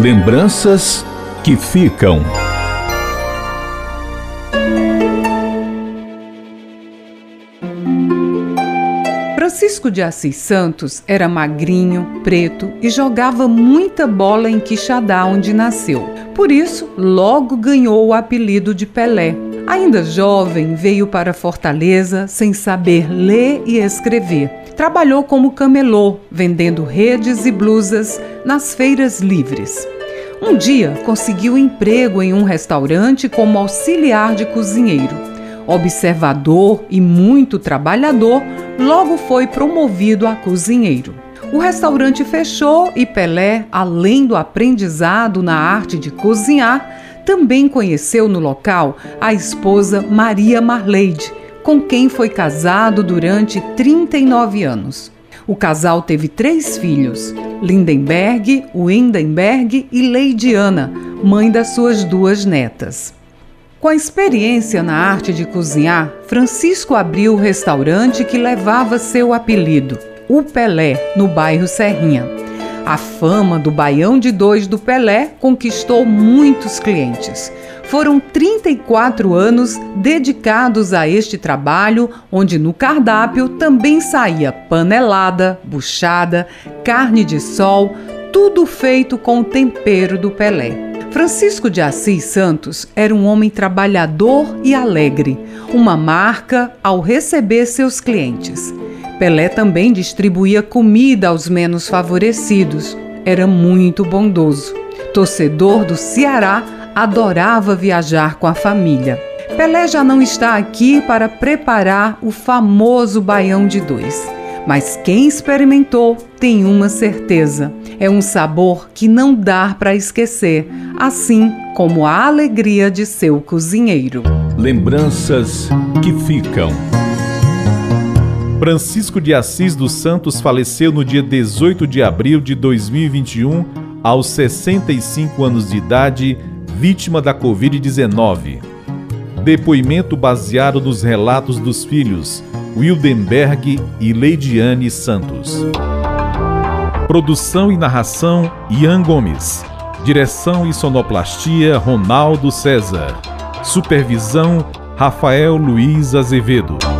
Lembranças que ficam. Francisco de Assis Santos era magrinho, preto e jogava muita bola em Quixadá, onde nasceu. Por isso, logo ganhou o apelido de Pelé. Ainda jovem, veio para Fortaleza sem saber ler e escrever. Trabalhou como camelô, vendendo redes e blusas nas feiras livres. Um dia conseguiu emprego em um restaurante como auxiliar de cozinheiro. Observador e muito trabalhador, logo foi promovido a cozinheiro. O restaurante fechou e Pelé, além do aprendizado na arte de cozinhar, também conheceu no local a esposa Maria Marleide, com quem foi casado durante 39 anos. O casal teve três filhos: Lindenberg, Windenberg e Leidiana, mãe das suas duas netas. Com a experiência na arte de cozinhar, Francisco abriu o restaurante que levava seu apelido, o Pelé, no bairro Serrinha. A fama do Baião de Dois do Pelé conquistou muitos clientes. Foram 34 anos dedicados a este trabalho, onde no cardápio também saía panelada, buchada, carne de sol, tudo feito com o tempero do Pelé. Francisco de Assis Santos era um homem trabalhador e alegre, uma marca ao receber seus clientes. Pelé também distribuía comida aos menos favorecidos. Era muito bondoso. Torcedor do Ceará, adorava viajar com a família. Pelé já não está aqui para preparar o famoso baião de dois. Mas quem experimentou tem uma certeza: é um sabor que não dá para esquecer, assim como a alegria de seu cozinheiro. Lembranças que ficam. Francisco de Assis dos Santos faleceu no dia 18 de abril de 2021, aos 65 anos de idade, vítima da Covid-19. Depoimento baseado nos relatos dos filhos Wildenberg e Leidiane Santos. Produção e narração Ian Gomes. Direção e sonoplastia Ronaldo César. Supervisão Rafael Luiz Azevedo.